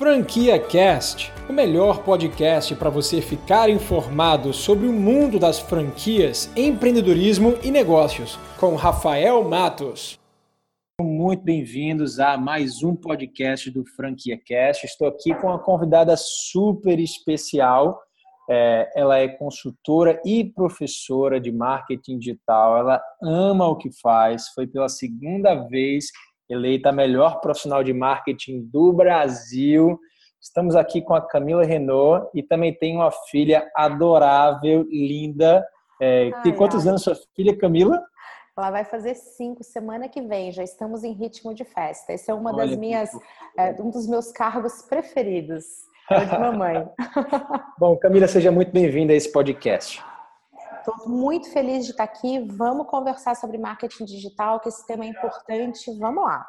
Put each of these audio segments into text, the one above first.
Franquia Cast, o melhor podcast para você ficar informado sobre o mundo das franquias, empreendedorismo e negócios, com Rafael Matos. Muito bem-vindos a mais um podcast do Franquia Cast. Estou aqui com uma convidada super especial. É, ela é consultora e professora de marketing digital. Ela ama o que faz. Foi pela segunda vez eleita a melhor profissional de marketing do Brasil. Estamos aqui com a Camila Renault e também tem uma filha adorável, linda. É, ai, tem quantos ai. anos sua filha, Camila? Ela vai fazer cinco semana que vem. Já estamos em ritmo de festa. Esse é uma Olha das minhas, é, um dos meus cargos preferidos. É de mamãe. Bom, Camila, seja muito bem-vinda a esse podcast. Estou muito feliz de estar aqui. Vamos conversar sobre marketing digital, que esse tema é importante. Vamos lá.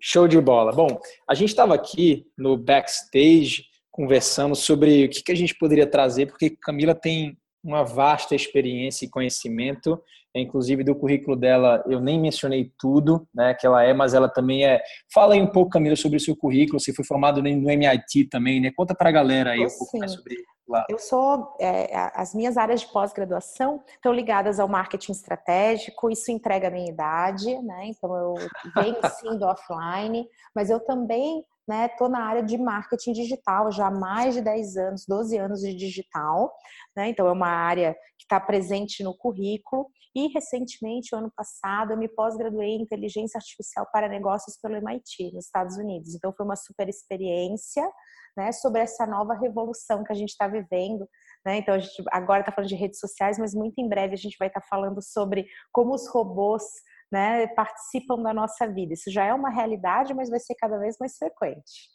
Show de bola. Bom, a gente estava aqui no backstage conversando sobre o que, que a gente poderia trazer, porque Camila tem uma vasta experiência e conhecimento, inclusive do currículo dela, eu nem mencionei tudo, né, que ela é, mas ela também é. Fala aí um pouco, Camila, sobre o seu currículo, você foi formado no MIT também, né? Conta para a galera aí um pouco mais sobre Claro. Eu sou, é, as minhas áreas de pós-graduação estão ligadas ao marketing estratégico, isso entrega a minha idade, né? Então eu venho sim do offline, mas eu também né, na área de marketing digital já há mais de 10 anos, 12 anos de digital, né? Então é uma área que está presente no currículo. E recentemente, ano passado, eu me pós-graduei em inteligência artificial para negócios pelo MIT, nos Estados Unidos. Então foi uma super experiência né, sobre essa nova revolução que a gente está vivendo. Né? Então, a gente agora está falando de redes sociais, mas muito em breve a gente vai estar tá falando sobre como os robôs né, participam da nossa vida. Isso já é uma realidade, mas vai ser cada vez mais frequente.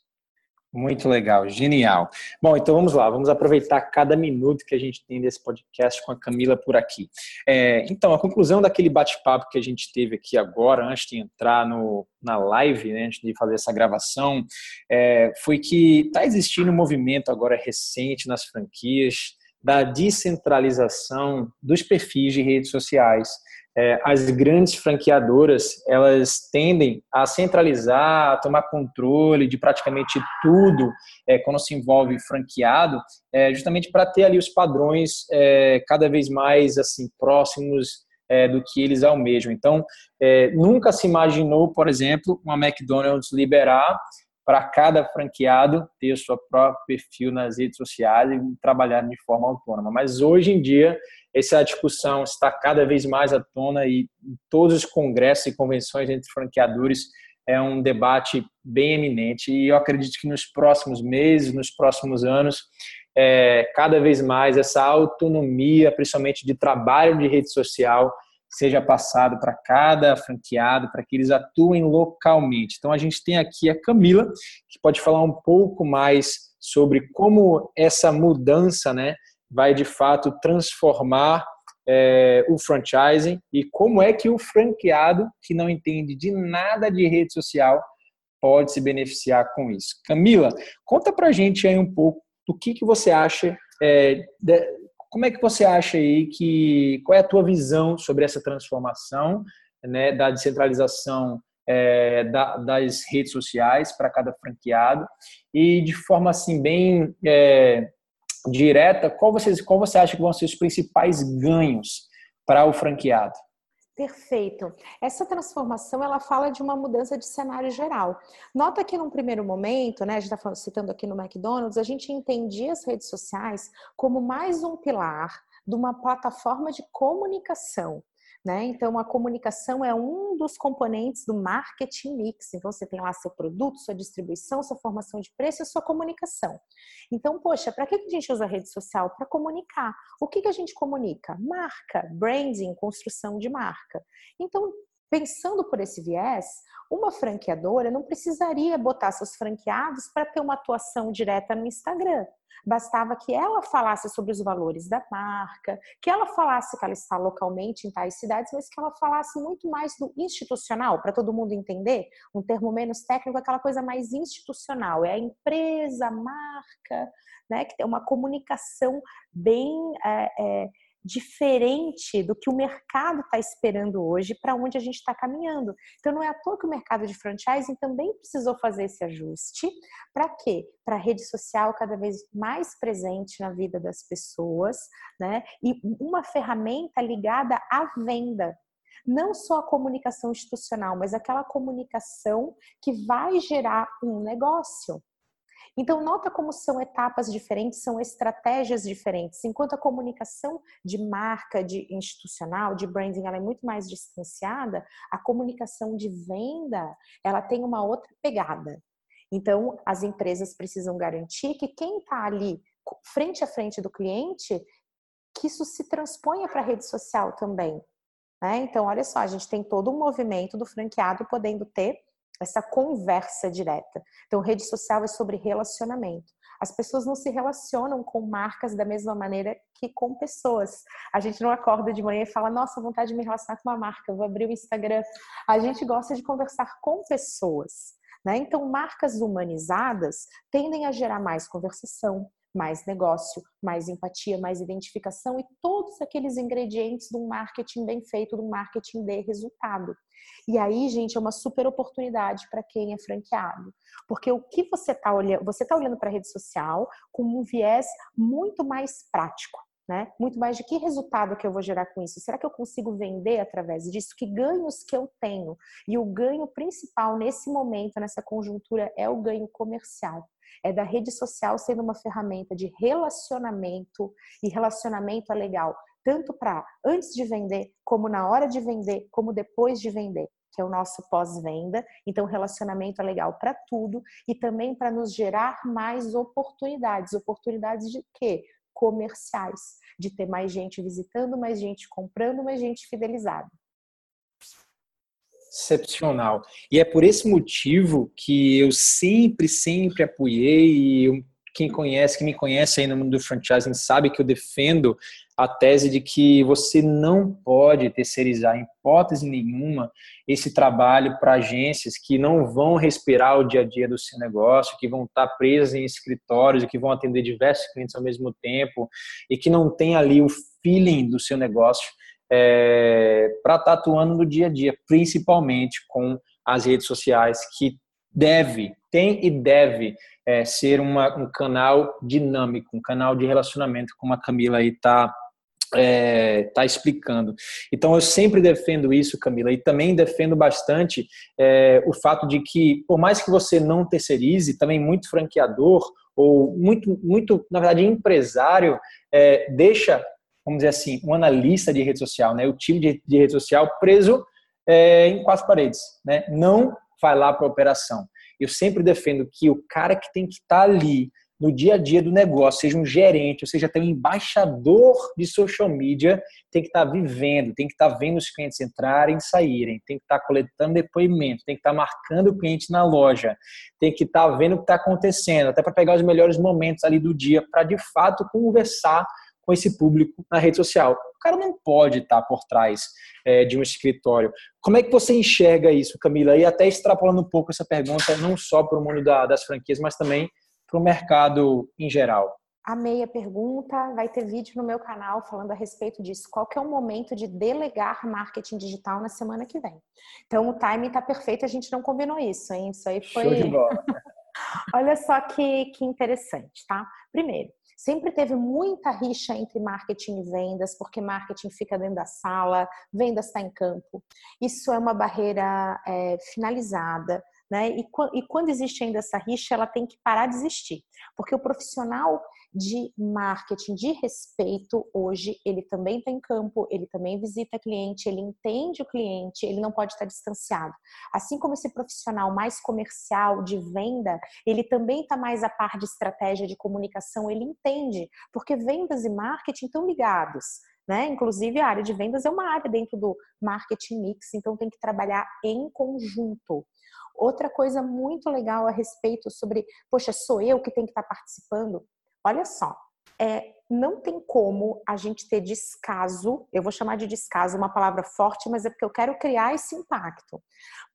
Muito legal, genial. Bom, então vamos lá, vamos aproveitar cada minuto que a gente tem desse podcast com a Camila por aqui. É, então, a conclusão daquele bate-papo que a gente teve aqui agora, antes de entrar no, na live, né, antes de fazer essa gravação, é, foi que está existindo um movimento agora recente nas franquias da descentralização dos perfis de redes sociais é, as grandes franqueadoras elas tendem a centralizar, a tomar controle de praticamente tudo é, quando se envolve franqueado, é, justamente para ter ali os padrões é, cada vez mais assim próximos é, do que eles almejam. Então, é, nunca se imaginou, por exemplo, uma McDonald's liberar para cada franqueado ter o seu próprio perfil nas redes sociais e trabalhar de forma autônoma. Mas hoje em dia, essa discussão está cada vez mais à tona e em todos os congressos e convenções entre franqueadores é um debate bem eminente e eu acredito que nos próximos meses, nos próximos anos, é, cada vez mais essa autonomia, principalmente de trabalho de rede social, seja passado para cada franqueado, para que eles atuem localmente. Então a gente tem aqui a Camila, que pode falar um pouco mais sobre como essa mudança né, vai de fato transformar é, o franchising e como é que o franqueado, que não entende de nada de rede social, pode se beneficiar com isso. Camila, conta para a gente aí um pouco do que, que você acha é, de, como é que você acha aí que qual é a tua visão sobre essa transformação né, da descentralização é, da, das redes sociais para cada franqueado e de forma assim bem é, direta qual você qual você acha que vão ser os principais ganhos para o franqueado Perfeito. Essa transformação ela fala de uma mudança de cenário geral. Nota que num primeiro momento, né, a gente está citando aqui no McDonald's, a gente entendia as redes sociais como mais um pilar de uma plataforma de comunicação. Né? Então, a comunicação é um dos componentes do marketing mix. Então, você tem lá seu produto, sua distribuição, sua formação de preço e sua comunicação. Então, poxa, para que a gente usa a rede social? Para comunicar. O que, que a gente comunica? Marca, branding, construção de marca. Então, pensando por esse viés, uma franqueadora não precisaria botar seus franqueados para ter uma atuação direta no Instagram. Bastava que ela falasse sobre os valores da marca, que ela falasse que ela está localmente em tais cidades, mas que ela falasse muito mais do institucional, para todo mundo entender. Um termo menos técnico, aquela coisa mais institucional. É a empresa, a marca, né, que tem uma comunicação bem. É, é, diferente do que o mercado está esperando hoje para onde a gente está caminhando. Então, não é à toa que o mercado de franchising também precisou fazer esse ajuste. Para quê? Para a rede social cada vez mais presente na vida das pessoas, né? E uma ferramenta ligada à venda não só a comunicação institucional, mas aquela comunicação que vai gerar um negócio. Então, nota como são etapas diferentes, são estratégias diferentes. Enquanto a comunicação de marca, de institucional, de branding, ela é muito mais distanciada, a comunicação de venda, ela tem uma outra pegada. Então, as empresas precisam garantir que quem está ali frente a frente do cliente, que isso se transponha para a rede social também. Né? Então, olha só, a gente tem todo um movimento do franqueado podendo ter essa conversa direta. Então, rede social é sobre relacionamento. As pessoas não se relacionam com marcas da mesma maneira que com pessoas. A gente não acorda de manhã e fala, nossa, vontade de me relacionar com uma marca, vou abrir o Instagram. A gente gosta de conversar com pessoas. Né? Então, marcas humanizadas tendem a gerar mais conversação, mais negócio, mais empatia, mais identificação e todos aqueles ingredientes de um marketing bem feito, de um marketing de resultado. E aí, gente, é uma super oportunidade para quem é franqueado. Porque o que você está olhando, você está olhando para a rede social com um viés muito mais prático. Né? Muito mais de que resultado que eu vou gerar com isso? Será que eu consigo vender através disso? Que ganhos que eu tenho? E o ganho principal nesse momento, nessa conjuntura, é o ganho comercial é da rede social sendo uma ferramenta de relacionamento e relacionamento é legal tanto para antes de vender, como na hora de vender, como depois de vender, que é o nosso pós-venda. Então, relacionamento é legal para tudo e também para nos gerar mais oportunidades. Oportunidades de quê? Comerciais, de ter mais gente visitando, mais gente comprando, mais gente fidelizada excepcional. E é por esse motivo que eu sempre, sempre apoiei e quem conhece, quem me conhece aí no mundo do franchising sabe que eu defendo a tese de que você não pode terceirizar em hipótese nenhuma esse trabalho para agências que não vão respirar o dia a dia do seu negócio, que vão estar presas em escritórios que vão atender diversos clientes ao mesmo tempo e que não tem ali o feeling do seu negócio é, para estar tá atuando no dia a dia, principalmente com as redes sociais, que deve, tem e deve é, ser uma, um canal dinâmico, um canal de relacionamento, como a Camila aí está é, tá explicando. Então eu sempre defendo isso, Camila, e também defendo bastante é, o fato de que, por mais que você não terceirize, também muito franqueador ou muito, muito na verdade, empresário é, deixa vamos dizer assim, um analista de rede social, né, o time de, de rede social preso é, em quatro paredes, né, não vai lá para a operação. Eu sempre defendo que o cara que tem que estar tá ali no dia a dia do negócio, seja um gerente, ou seja, até um embaixador de social media, tem que estar tá vivendo, tem que estar tá vendo os clientes entrarem e saírem, tem que estar tá coletando depoimento, tem que estar marcando o cliente na loja, tem que estar vendo o que está acontecendo, até para pegar os melhores momentos ali do dia, para de fato conversar com esse público na rede social. O cara não pode estar por trás é, de um escritório. Como é que você enxerga isso, Camila? E até extrapolando um pouco essa pergunta, não só para o mundo da, das franquias, mas também para o mercado em geral. Amei a pergunta. Vai ter vídeo no meu canal falando a respeito disso. Qual que é o momento de delegar marketing digital na semana que vem? Então, o time está perfeito. A gente não combinou isso, hein? Isso aí foi. Show de bola. Olha só que, que interessante, tá? Primeiro, Sempre teve muita rixa entre marketing e vendas, porque marketing fica dentro da sala, vendas está em campo. Isso é uma barreira é, finalizada. Né? E, e quando existe ainda essa rixa, ela tem que parar de existir, porque o profissional de marketing de respeito hoje, ele também está em campo, ele também visita cliente, ele entende o cliente, ele não pode estar distanciado. Assim como esse profissional mais comercial de venda, ele também está mais a par de estratégia de comunicação, ele entende, porque vendas e marketing estão ligados. Né? Inclusive, a área de vendas é uma área dentro do marketing mix, então tem que trabalhar em conjunto. Outra coisa muito legal a respeito sobre, poxa, sou eu que tenho que estar participando. Olha só, é, não tem como a gente ter descaso, eu vou chamar de descaso uma palavra forte, mas é porque eu quero criar esse impacto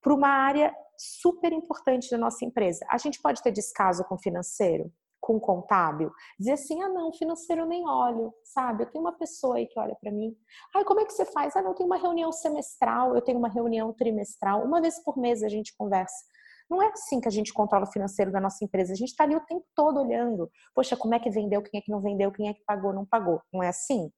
para uma área super importante da nossa empresa. A gente pode ter descaso com financeiro? Com o contábil? Dizer assim, ah, não, financeiro eu nem olho, sabe? Eu tenho uma pessoa aí que olha para mim. Ah, como é que você faz? Ah, não, eu tenho uma reunião semestral, eu tenho uma reunião trimestral, uma vez por mês a gente conversa. Não é assim que a gente controla o financeiro da nossa empresa. A gente está ali o tempo todo olhando. Poxa, como é que vendeu, quem é que não vendeu, quem é que pagou, não pagou. Não é assim?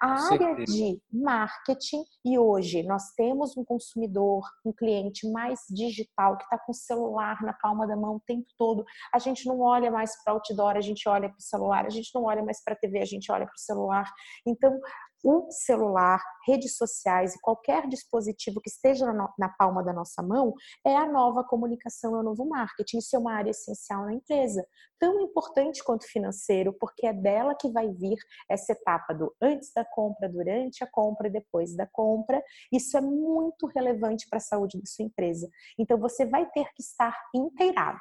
A área de marketing, e hoje nós temos um consumidor, um cliente mais digital, que está com o celular na palma da mão o tempo todo. A gente não olha mais para o outdoor, a gente olha para o celular, a gente não olha mais para a TV, a gente olha para o celular. Então, o celular, redes sociais e qualquer dispositivo que esteja na, palma da nossa mão é a nova comunicação, é o novo marketing. Isso é uma área essencial na empresa, tão importante quanto financeiro, porque é dela que vai vir essa etapa do antes da compra, durante a compra depois da compra. Isso é muito relevante para a saúde da sua empresa. Então você vai ter que estar inteirado.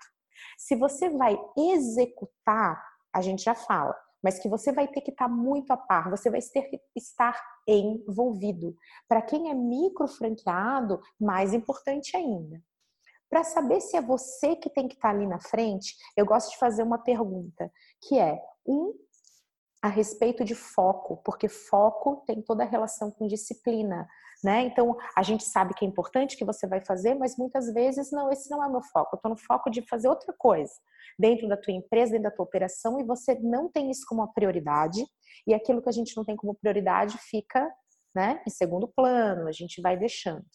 Se você vai executar, a gente já fala, mas que você vai ter que estar muito a par, você vai ter que estar envolvido. Para quem é micro franqueado, mais importante ainda. Para saber se é você que tem que estar ali na frente, eu gosto de fazer uma pergunta, que é um a respeito de foco, porque foco tem toda a relação com disciplina, né? Então, a gente sabe que é importante que você vai fazer, mas muitas vezes não, esse não é meu foco. Eu estou no foco de fazer outra coisa dentro da tua empresa, dentro da tua operação, e você não tem isso como prioridade, e aquilo que a gente não tem como prioridade fica né, em segundo plano, a gente vai deixando.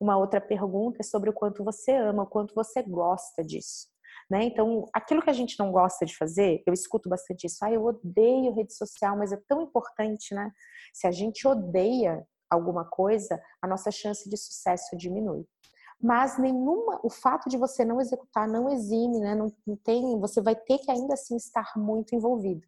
Uma outra pergunta é sobre o quanto você ama, o quanto você gosta disso. Né? Então, aquilo que a gente não gosta de fazer, eu escuto bastante isso. Ah, eu odeio rede social, mas é tão importante, né? Se a gente odeia alguma coisa, a nossa chance de sucesso diminui mas nenhuma, o fato de você não executar não exime, né? Não, não tem, você vai ter que ainda assim estar muito envolvido.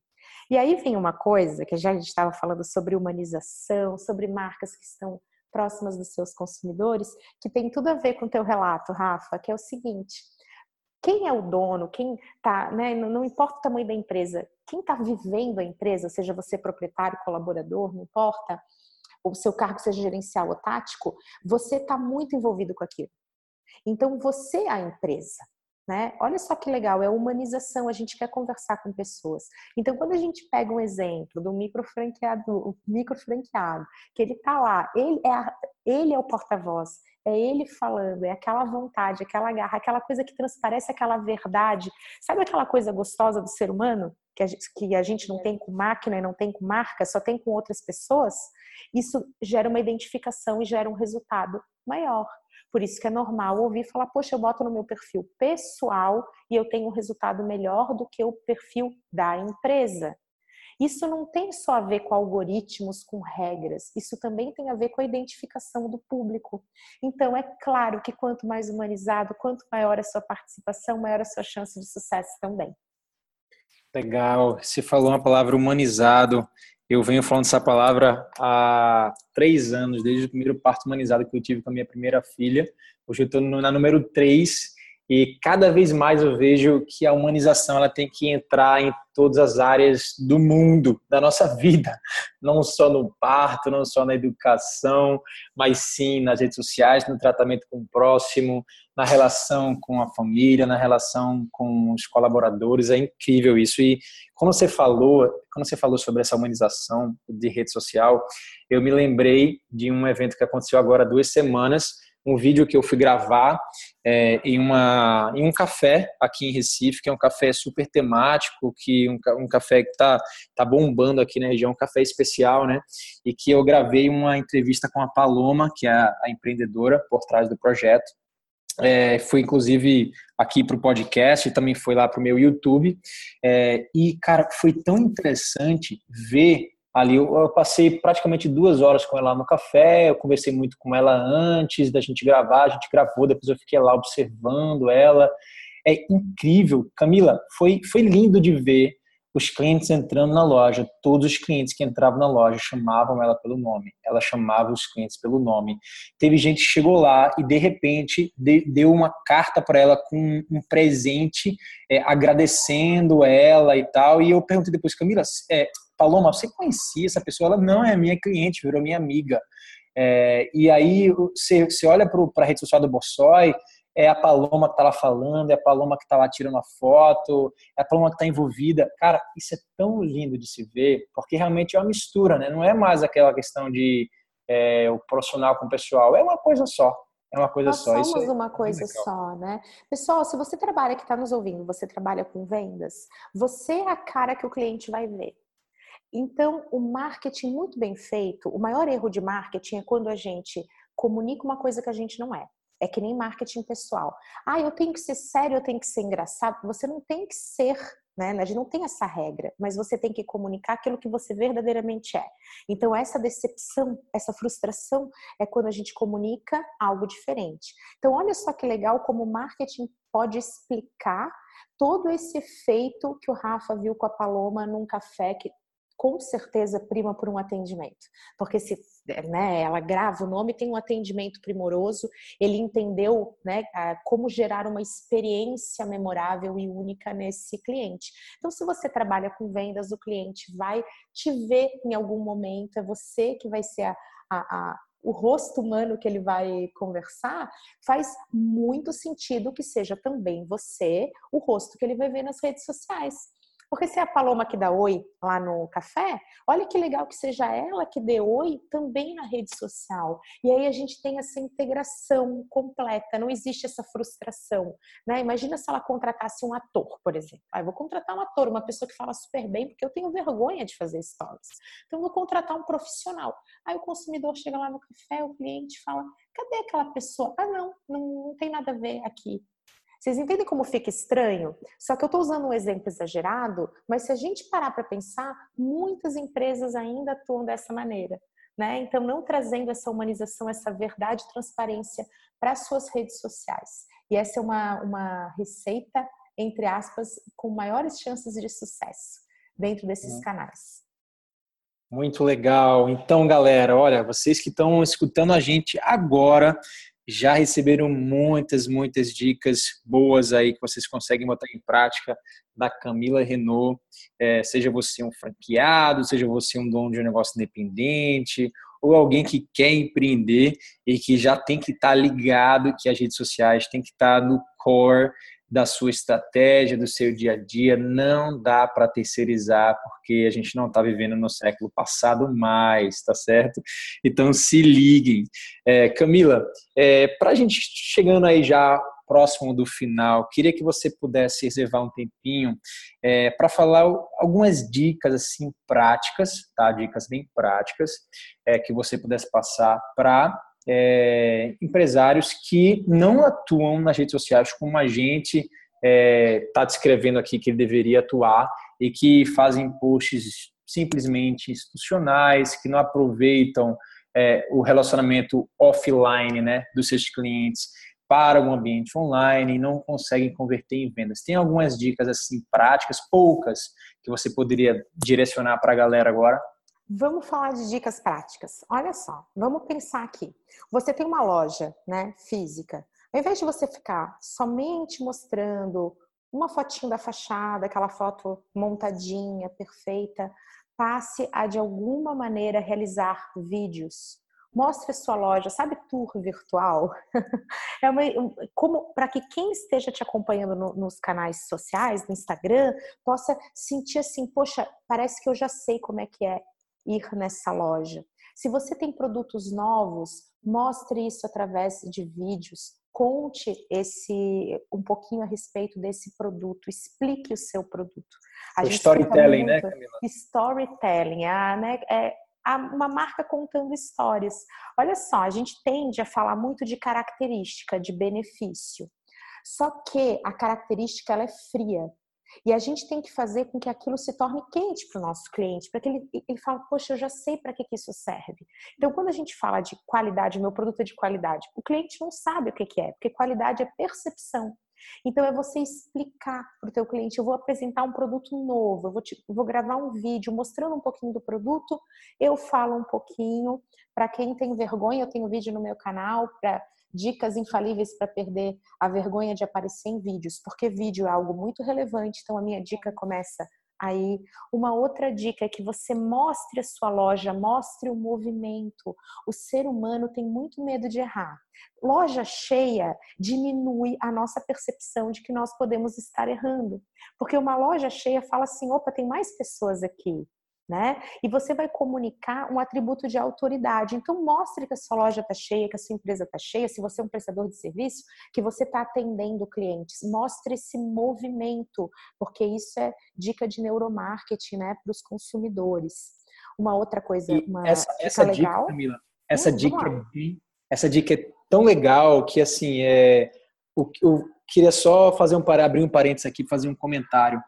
E aí vem uma coisa que já a gente estava falando sobre humanização, sobre marcas que estão próximas dos seus consumidores, que tem tudo a ver com o teu relato, Rafa, que é o seguinte: quem é o dono, quem tá, né, não, não importa o tamanho da empresa, quem está vivendo a empresa, seja você proprietário, colaborador, não importa, o seu cargo seja gerencial ou tático, você está muito envolvido com aquilo. Então, você é a empresa. Né? Olha só que legal, é humanização, a gente quer conversar com pessoas. Então, quando a gente pega um exemplo do micro franqueado, micro franqueado, que ele tá lá, ele é, a, ele é o porta-voz, é ele falando, é aquela vontade, aquela garra, aquela coisa que transparece aquela verdade. Sabe aquela coisa gostosa do ser humano que a gente, que a gente não tem com máquina e não tem com marca, só tem com outras pessoas? Isso gera uma identificação e gera um resultado maior. Por isso que é normal ouvir falar, poxa, eu boto no meu perfil pessoal e eu tenho um resultado melhor do que o perfil da empresa. Isso não tem só a ver com algoritmos, com regras, isso também tem a ver com a identificação do público. Então, é claro que quanto mais humanizado, quanto maior a sua participação, maior a sua chance de sucesso também. Legal, você falou uma palavra humanizado. Eu venho falando essa palavra há três anos, desde o primeiro parto humanizado que eu tive com a minha primeira filha. Hoje eu estou na número três e cada vez mais eu vejo que a humanização ela tem que entrar em todas as áreas do mundo, da nossa vida, não só no parto, não só na educação, mas sim nas redes sociais, no tratamento com o próximo, na relação com a família, na relação com os colaboradores. É incrível isso. E quando você falou, quando você falou sobre essa humanização de rede social, eu me lembrei de um evento que aconteceu agora há duas semanas um vídeo que eu fui gravar é, em, uma, em um café aqui em Recife, que é um café super temático, que um, um café que está tá bombando aqui na região, um café especial, né? E que eu gravei uma entrevista com a Paloma, que é a, a empreendedora por trás do projeto. É, foi inclusive aqui para o podcast, também foi lá para o meu YouTube. É, e, cara, foi tão interessante ver ali eu, eu, passei praticamente duas horas com ela no café, eu conversei muito com ela antes da gente gravar, a gente gravou, depois eu fiquei lá observando ela. É incrível, Camila, foi, foi lindo de ver os clientes entrando na loja, todos os clientes que entravam na loja chamavam ela pelo nome, ela chamava os clientes pelo nome. Teve gente que chegou lá e de repente deu uma carta para ela com um presente, é, agradecendo ela e tal. E eu perguntei depois, Camila, é, Paloma, você conhecia essa pessoa? Ela não é minha cliente, virou minha amiga. É, e aí você, você olha para a rede social do Borsoi é a Paloma que está lá falando, é a Paloma que está lá tirando a foto, é a Paloma que está envolvida. Cara, isso é tão lindo de se ver, porque realmente é uma mistura, né? Não é mais aquela questão de é, o profissional com o pessoal, é uma coisa só. É uma coisa Nós só. somos é uma coisa só, né? Pessoal, se você trabalha, que está nos ouvindo, você trabalha com vendas, você é a cara que o cliente vai ver. Então, o marketing muito bem feito, o maior erro de marketing é quando a gente comunica uma coisa que a gente não é. É que nem marketing pessoal. Ah, eu tenho que ser sério, eu tenho que ser engraçado. Você não tem que ser, né? A gente não tem essa regra, mas você tem que comunicar aquilo que você verdadeiramente é. Então, essa decepção, essa frustração é quando a gente comunica algo diferente. Então, olha só que legal como o marketing pode explicar todo esse efeito que o Rafa viu com a Paloma num café que com certeza prima por um atendimento. Porque se né, ela grava o nome, tem um atendimento primoroso, ele entendeu né, como gerar uma experiência memorável e única nesse cliente. Então, se você trabalha com vendas, o cliente vai te ver em algum momento, é você que vai ser a, a, a o rosto humano que ele vai conversar, faz muito sentido que seja também você o rosto que ele vai ver nas redes sociais. Porque se é a Paloma que dá oi lá no café, olha que legal que seja ela que dê oi também na rede social. E aí a gente tem essa integração completa, não existe essa frustração. Né? Imagina se ela contratasse um ator, por exemplo. Ah, vou contratar um ator, uma pessoa que fala super bem, porque eu tenho vergonha de fazer stories. Então, vou contratar um profissional. Aí o consumidor chega lá no café, o cliente fala: cadê aquela pessoa? Ah, não, não, não tem nada a ver aqui. Vocês entendem como fica estranho? Só que eu estou usando um exemplo exagerado, mas se a gente parar para pensar, muitas empresas ainda atuam dessa maneira. Né? Então, não trazendo essa humanização, essa verdade, transparência para as suas redes sociais. E essa é uma, uma receita, entre aspas, com maiores chances de sucesso dentro desses canais. Muito legal. Então, galera, olha, vocês que estão escutando a gente agora, já receberam muitas, muitas dicas boas aí que vocês conseguem botar em prática da Camila Renault. É, seja você um franqueado, seja você um dono de um negócio independente, ou alguém que quer empreender e que já tem que estar tá ligado que as redes sociais têm que estar tá no core da sua estratégia, do seu dia a dia, não dá para terceirizar, porque a gente não está vivendo no século passado mais, tá certo? Então se liguem. É, Camila, é, para a gente chegando aí já próximo do final, queria que você pudesse reservar um tempinho é, para falar algumas dicas assim práticas, tá? Dicas bem práticas é, que você pudesse passar para é, empresários que não atuam nas redes sociais como a gente está é, tá descrevendo aqui que ele deveria atuar e que fazem posts simplesmente institucionais, que não aproveitam é, o relacionamento offline né, dos seus clientes para o ambiente online e não conseguem converter em vendas. Tem algumas dicas assim práticas, poucas, que você poderia direcionar para a galera agora? Vamos falar de dicas práticas. Olha só, vamos pensar aqui. Você tem uma loja, né, física. Ao invés de você ficar somente mostrando uma fotinho da fachada, aquela foto montadinha, perfeita, passe a de alguma maneira realizar vídeos. Mostre a sua loja, sabe tour virtual? é uma, como para que quem esteja te acompanhando no, nos canais sociais, no Instagram, possa sentir assim, poxa, parece que eu já sei como é que é ir nessa loja. Se você tem produtos novos, mostre isso através de vídeos. Conte esse um pouquinho a respeito desse produto, explique o seu produto. A o storytelling, né, Camila? Storytelling, ah, né, é uma marca contando histórias. Olha só, a gente tende a falar muito de característica, de benefício. Só que a característica ela é fria. E a gente tem que fazer com que aquilo se torne quente para o nosso cliente, para que ele, ele fale, poxa, eu já sei para que, que isso serve. Então, quando a gente fala de qualidade, meu produto é de qualidade, o cliente não sabe o que, que é, porque qualidade é percepção. Então é você explicar para o teu cliente, eu vou apresentar um produto novo, eu vou, te, vou gravar um vídeo mostrando um pouquinho do produto, eu falo um pouquinho. Para quem tem vergonha, eu tenho vídeo no meu canal para dicas infalíveis para perder a vergonha de aparecer em vídeos, porque vídeo é algo muito relevante, então a minha dica começa Aí, uma outra dica é que você mostre a sua loja, mostre o movimento. O ser humano tem muito medo de errar. Loja cheia diminui a nossa percepção de que nós podemos estar errando. Porque uma loja cheia fala assim: opa, tem mais pessoas aqui né? E você vai comunicar um atributo de autoridade. Então, mostre que a sua loja está cheia, que a sua empresa está cheia, se você é um prestador de serviço, que você está atendendo clientes. Mostre esse movimento, porque isso é dica de neuromarketing, né, para os consumidores. Uma outra coisa, uma essa, dica essa legal. Dica, Camila, essa hum, dica, é essa dica é tão legal que assim é o, eu queria só fazer um abrir um parênteses aqui, fazer um comentário.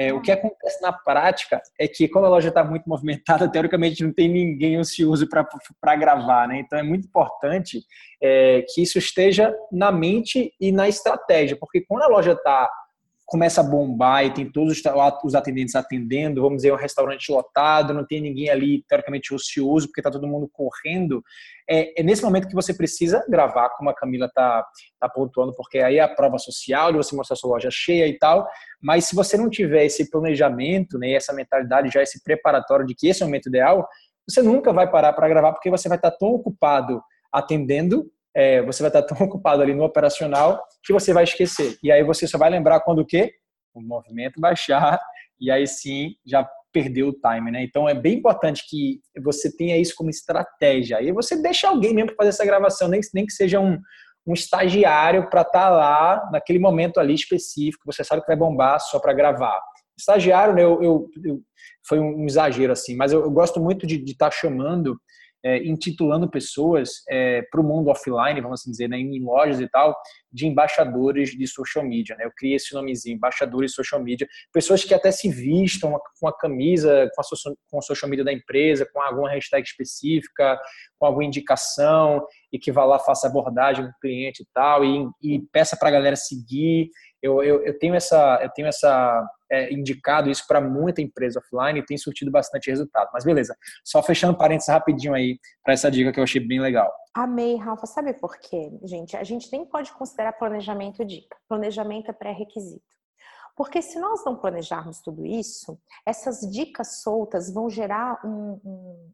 É, o que acontece na prática é que, como a loja está muito movimentada, teoricamente não tem ninguém ocioso para gravar, né? Então é muito importante é, que isso esteja na mente e na estratégia, porque quando a loja está começa a bombar e tem todos os atendentes atendendo, vamos dizer, um restaurante lotado, não tem ninguém ali teoricamente ocioso, porque está todo mundo correndo, é, é, nesse momento que você precisa gravar, como a Camila está tá pontuando, porque aí é a prova social de você mostrar sua loja cheia e tal, mas se você não tiver esse planejamento, né, essa mentalidade, já esse preparatório de que esse é o momento ideal, você nunca vai parar para gravar, porque você vai estar tá tão ocupado atendendo é, você vai estar tão ocupado ali no operacional que você vai esquecer. E aí você só vai lembrar quando o quê? O movimento baixar e aí sim já perdeu o time, né? Então é bem importante que você tenha isso como estratégia. Aí você deixa alguém mesmo fazer essa gravação, nem, nem que seja um, um estagiário para estar tá lá naquele momento ali específico, você sabe que vai bombar só para gravar. Estagiário, né, eu, eu, eu, foi um exagero assim, mas eu, eu gosto muito de estar tá chamando é, intitulando pessoas é, para o mundo offline, vamos assim dizer, né, em lojas e tal, de embaixadores de social media. Né? Eu criei esse nomezinho, embaixadores de social media, pessoas que até se vistam com a camisa, com a, social, com a social media da empresa, com alguma hashtag específica, com alguma indicação, e que vá lá, faça abordagem com o cliente e tal, e, e peça para a galera seguir. Eu, eu, eu, tenho essa, eu tenho essa é, indicado isso para muita empresa offline e tem surtido bastante resultado. Mas beleza, só fechando parênteses rapidinho aí para essa dica que eu achei bem legal. Amei, Rafa. Sabe por quê, gente? A gente nem pode considerar planejamento dica. Planejamento é pré-requisito. Porque se nós não planejarmos tudo isso, essas dicas soltas vão gerar um, um,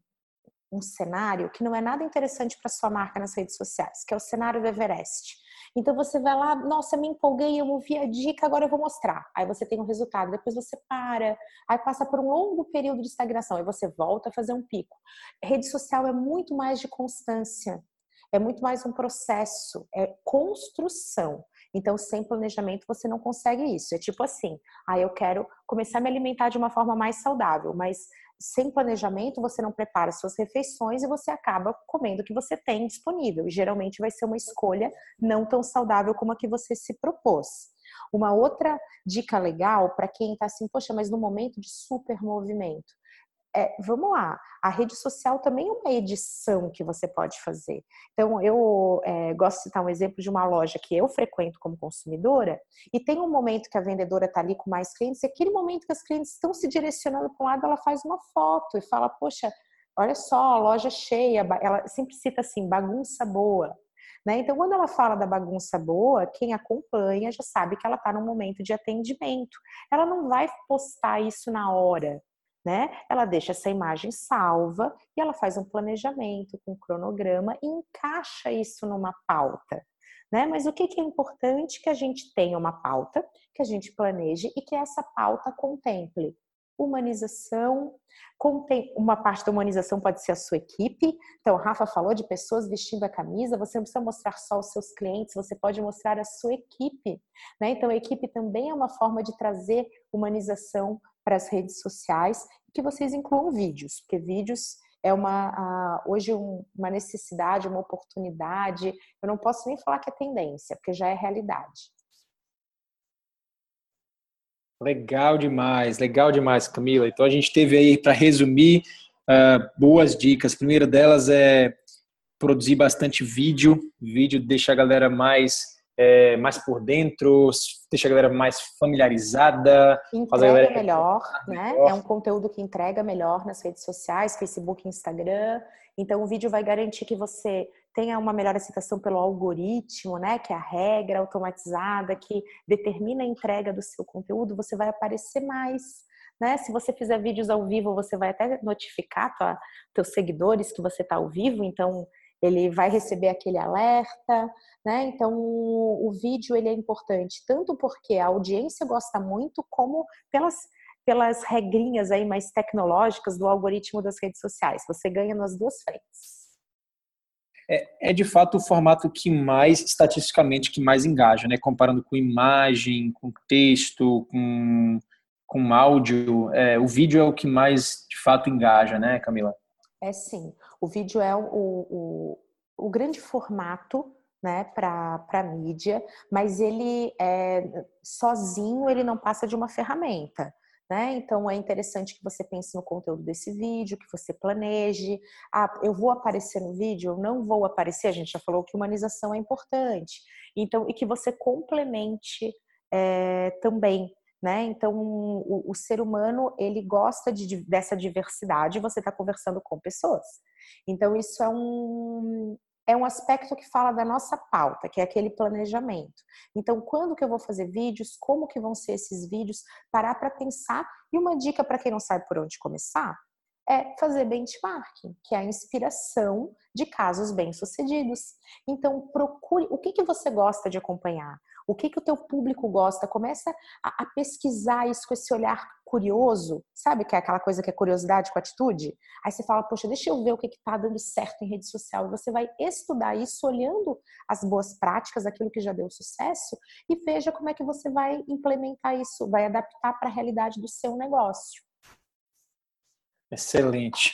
um cenário que não é nada interessante para sua marca nas redes sociais, que é o cenário do Everest. Então você vai lá, nossa, me empolguei, eu ouvi a dica, agora eu vou mostrar. Aí você tem um resultado, depois você para, aí passa por um longo período de estagnação, aí você volta a fazer um pico. Rede social é muito mais de constância, é muito mais um processo, é construção. Então, sem planejamento, você não consegue isso. É tipo assim: ah, eu quero começar a me alimentar de uma forma mais saudável, mas sem planejamento, você não prepara suas refeições e você acaba comendo o que você tem disponível. E geralmente vai ser uma escolha não tão saudável como a que você se propôs. Uma outra dica legal para quem está assim, poxa, mas no momento de super movimento, é, vamos lá, a rede social também é uma edição que você pode fazer. Então, eu é, gosto de citar um exemplo de uma loja que eu frequento como consumidora, e tem um momento que a vendedora está ali com mais clientes, e aquele momento que as clientes estão se direcionando para um lado, ela faz uma foto e fala: Poxa, olha só, loja cheia, ela sempre cita assim, bagunça boa. Né? Então, quando ela fala da bagunça boa, quem acompanha já sabe que ela está num momento de atendimento. Ela não vai postar isso na hora né? Ela deixa essa imagem salva e ela faz um planejamento com um cronograma e encaixa isso numa pauta. Né? Mas o que, que é importante que a gente tenha uma pauta, que a gente planeje e que essa pauta contemple humanização, uma parte da humanização pode ser a sua equipe. Então, Rafa falou de pessoas vestindo a camisa, você não precisa mostrar só os seus clientes, você pode mostrar a sua equipe. Né? Então, a equipe também é uma forma de trazer humanização para as redes sociais, que vocês incluam vídeos, porque vídeos é uma hoje uma necessidade, uma oportunidade. Eu não posso nem falar que é tendência, porque já é realidade. Legal demais, legal demais, Camila. Então a gente teve aí para resumir uh, boas dicas. A primeira delas é produzir bastante vídeo. Vídeo deixa a galera mais é, mais por dentro, deixa a galera mais familiarizada. Entrega galera... melhor, né? Melhor. É um conteúdo que entrega melhor nas redes sociais, Facebook, Instagram. Então, o vídeo vai garantir que você tenha uma melhor aceitação pelo algoritmo, né? Que é a regra automatizada que determina a entrega do seu conteúdo. Você vai aparecer mais né? Se você fizer vídeos ao vivo, você vai até notificar tua, teus seguidores que você está ao vivo, então ele vai receber aquele alerta, né? Então o, o vídeo ele é importante tanto porque a audiência gosta muito, como pelas pelas regrinhas aí mais tecnológicas do algoritmo das redes sociais. Você ganha nas duas frentes. É, é, de fato o formato que mais, estatisticamente, que mais engaja, né? Comparando com imagem, com texto, com, com áudio. É, o vídeo é o que mais, de fato, engaja, né, Camila? É sim. O vídeo é o, o, o grande formato né, para a mídia, mas ele é, sozinho ele não passa de uma ferramenta. Né? Então é interessante que você pense no conteúdo desse vídeo, que você planeje. Ah, eu vou aparecer no vídeo, eu não vou aparecer. A gente já falou que humanização é importante. Então, e que você complemente é, também. Né? Então, o, o, ser humano ele gosta de, dessa diversidade. Você está conversando com pessoas. Então, isso é um, é um aspecto que fala da nossa pauta, que é aquele planejamento. Então, quando que eu vou fazer vídeos? Como que vão ser esses vídeos? Parar para pensar. E uma dica para quem não sabe por onde começar é fazer benchmarking, que é a inspiração de casos bem-sucedidos. Então, procure o que, que você gosta de acompanhar, o que, que o teu público gosta. Começa a, a pesquisar isso com esse olhar curioso, sabe? Que é aquela coisa que é curiosidade com atitude. Aí você fala, poxa, deixa eu ver o que está dando certo em rede social. E você vai estudar isso olhando as boas práticas, aquilo que já deu sucesso, e veja como é que você vai implementar isso, vai adaptar para a realidade do seu negócio. Excelente.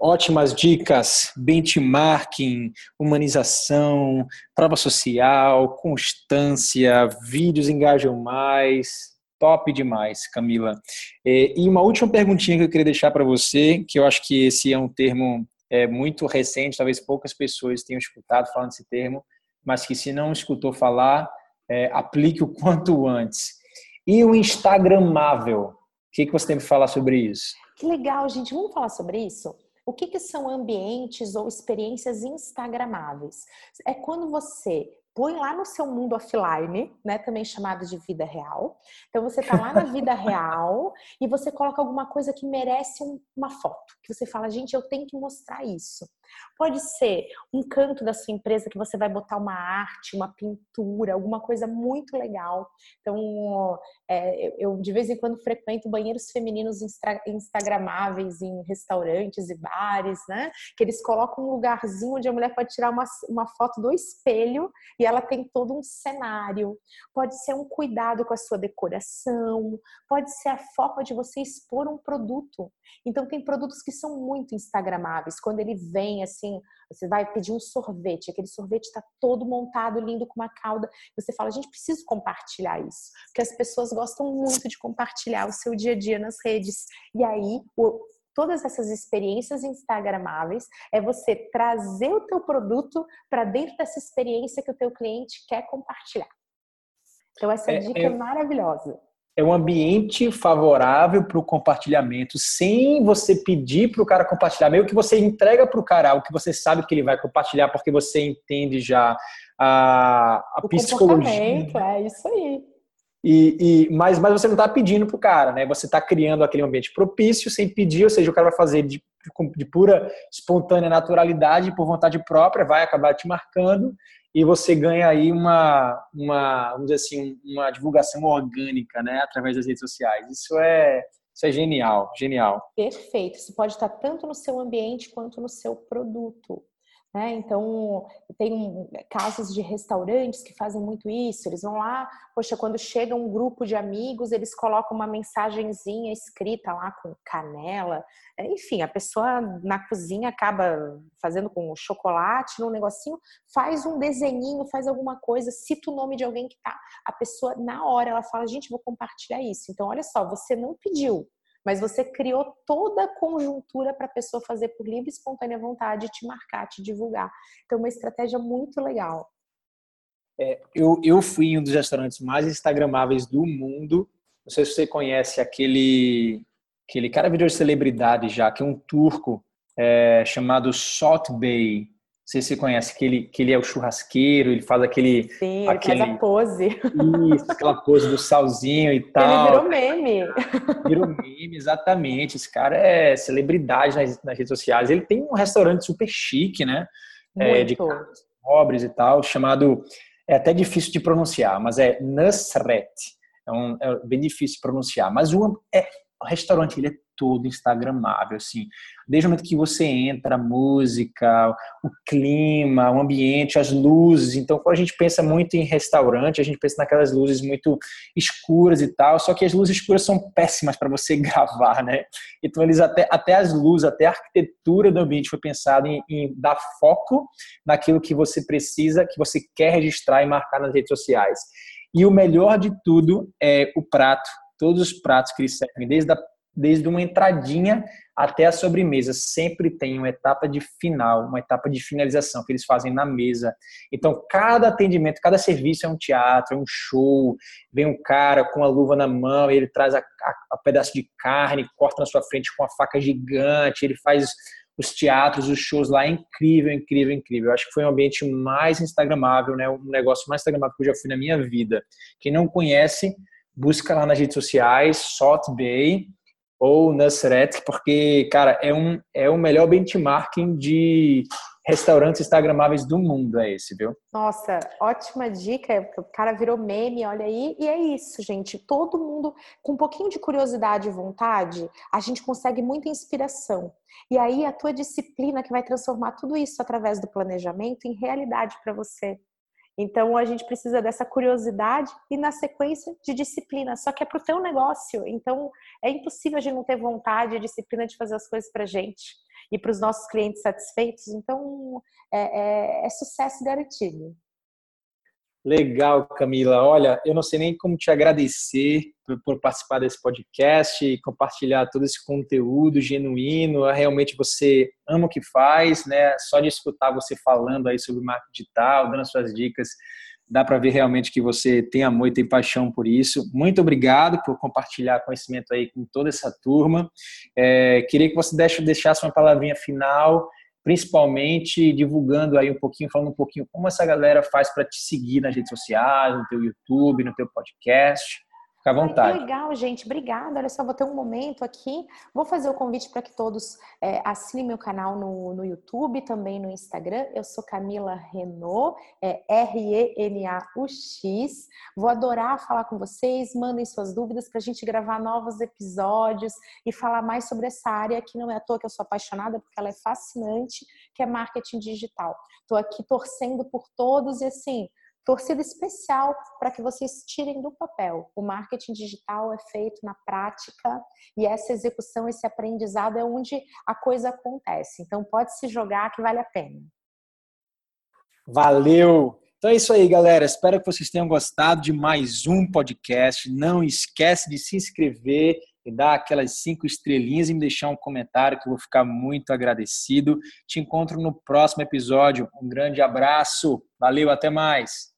Ótimas dicas, benchmarking, humanização, prova social, constância, vídeos engajam mais. Top demais, Camila. É, e uma última perguntinha que eu queria deixar para você, que eu acho que esse é um termo é, muito recente, talvez poucas pessoas tenham escutado falando desse termo, mas que se não escutou falar, é, aplique o quanto antes. E o Instagramável? O que, que você tem para falar sobre isso? Que legal, gente. Vamos falar sobre isso? O que, que são ambientes ou experiências instagramáveis? É quando você põe lá no seu mundo offline, né, também chamado de vida real. Então você tá lá na vida real e você coloca alguma coisa que merece uma foto, que você fala, gente, eu tenho que mostrar isso. Pode ser um canto da sua empresa que você vai botar uma arte, uma pintura, alguma coisa muito legal. Então, é, eu de vez em quando frequento banheiros femininos instagramáveis em restaurantes e bares, né? Que eles colocam um lugarzinho onde a mulher pode tirar uma, uma foto do espelho e ela tem todo um cenário. Pode ser um cuidado com a sua decoração, pode ser a forma de você expor um produto. Então, tem produtos que são muito instagramáveis. Quando ele vem assim, você vai pedir um sorvete, aquele sorvete está todo montado, lindo, com uma cauda. Você fala, gente, preciso compartilhar isso. Porque as pessoas gostam muito de compartilhar o seu dia a dia nas redes. E aí, o, todas essas experiências instagramáveis é você trazer o teu produto para dentro dessa experiência que o teu cliente quer compartilhar. Então essa é, dica é, é maravilhosa é um ambiente favorável para o compartilhamento, sem você pedir para o cara compartilhar, meio que você entrega para o cara o que você sabe que ele vai compartilhar, porque você entende já a, a o psicologia. É isso aí. E, e, mas, mas você não está pedindo para o cara, né? Você está criando aquele ambiente propício sem pedir, ou seja, o cara vai fazer de, de pura espontânea naturalidade, por vontade própria, vai acabar te marcando e você ganha aí uma, uma vamos dizer assim, uma divulgação orgânica, né, através das redes sociais. Isso é, isso é genial, genial. Perfeito. Isso pode estar tanto no seu ambiente quanto no seu produto. Né? Então, tem casos de restaurantes que fazem muito isso. Eles vão lá, poxa, quando chega um grupo de amigos, eles colocam uma mensagenzinha escrita lá com canela. Enfim, a pessoa na cozinha acaba fazendo com chocolate, num negocinho, faz um desenhinho, faz alguma coisa, cita o nome de alguém que tá. A pessoa, na hora, ela fala, gente, vou compartilhar isso. Então, olha só, você não pediu, mas você criou toda a conjuntura para a pessoa fazer por livre e espontânea vontade, te marcar, te divulgar. Então, uma estratégia muito legal. É, eu, eu fui em um dos restaurantes mais instagramáveis do mundo. Não sei se você conhece aquele, aquele cara de celebridade já, que é um turco é, chamado Salt Bay. Sei se você conhece, que ele, que ele é o churrasqueiro, ele faz aquele. Sim, ele aquele, faz a pose. Isso, aquela pose do salzinho e tal. Ele virou meme. Virou meme, exatamente. Esse cara é celebridade nas, nas redes sociais. Ele tem um restaurante super chique, né? É, de pobres e tal, chamado. É até difícil de pronunciar, mas é Nusret. É, um, é bem difícil de pronunciar. Mas o, é, o restaurante ele é todo instagramável, assim. Desde o momento que você entra, a música, o clima, o ambiente, as luzes. Então, quando a gente pensa muito em restaurante, a gente pensa naquelas luzes muito escuras e tal, só que as luzes escuras são péssimas para você gravar, né? Então, eles até, até as luzes, até a arquitetura do ambiente foi pensado em, em dar foco naquilo que você precisa, que você quer registrar e marcar nas redes sociais. E o melhor de tudo é o prato todos os pratos que eles servem, desde a desde uma entradinha até a sobremesa. Sempre tem uma etapa de final, uma etapa de finalização que eles fazem na mesa. Então, cada atendimento, cada serviço é um teatro, é um show. Vem um cara com a luva na mão, ele traz a, a, a pedaço de carne, corta na sua frente com uma faca gigante, ele faz os teatros, os shows lá, é incrível, incrível, incrível. Eu acho que foi um ambiente mais instagramável, né? Um negócio mais instagramável que eu já fui na minha vida. Quem não conhece, busca lá nas redes sociais, Salt Bay, ou Nusret, porque, cara, é, um, é o melhor benchmarking de restaurantes instagramáveis do mundo, é esse, viu? Nossa, ótima dica, o cara virou meme, olha aí, e é isso, gente, todo mundo com um pouquinho de curiosidade e vontade, a gente consegue muita inspiração. E aí a tua disciplina que vai transformar tudo isso através do planejamento em realidade para você. Então a gente precisa dessa curiosidade e na sequência de disciplina. Só que é para o teu negócio. Então é impossível a gente não ter vontade e disciplina de fazer as coisas para gente e para os nossos clientes satisfeitos. Então é, é, é sucesso garantido. Legal, Camila. Olha, eu não sei nem como te agradecer por, por, participar desse podcast e compartilhar todo esse conteúdo genuíno. Realmente você ama o que faz, né? Só de escutar você falando aí sobre marketing digital, dando suas dicas, dá para ver realmente que você tem amor e tem paixão por isso. Muito obrigado por compartilhar conhecimento aí com toda essa turma. É, queria que você deixasse uma palavrinha final principalmente divulgando aí um pouquinho, falando um pouquinho como essa galera faz para te seguir nas redes sociais, no teu YouTube, no teu podcast. Fica à vontade. Ai, que legal, gente. Obrigada. Olha só, vou ter um momento aqui. Vou fazer o convite para que todos é, assinem meu canal no, no YouTube, também no Instagram. Eu sou Camila Renault, é R-E-N-A-U-X. Vou adorar falar com vocês. Mandem suas dúvidas para a gente gravar novos episódios e falar mais sobre essa área que não é à toa que eu sou apaixonada, porque ela é fascinante, que é marketing digital. Estou aqui torcendo por todos e assim torcida especial para que vocês tirem do papel. O marketing digital é feito na prática e essa execução, esse aprendizado é onde a coisa acontece. Então pode se jogar que vale a pena. Valeu! Então é isso aí, galera. Espero que vocês tenham gostado de mais um podcast. Não esquece de se inscrever e dar aquelas cinco estrelinhas e me deixar um comentário que eu vou ficar muito agradecido. Te encontro no próximo episódio. Um grande abraço. Valeu, até mais.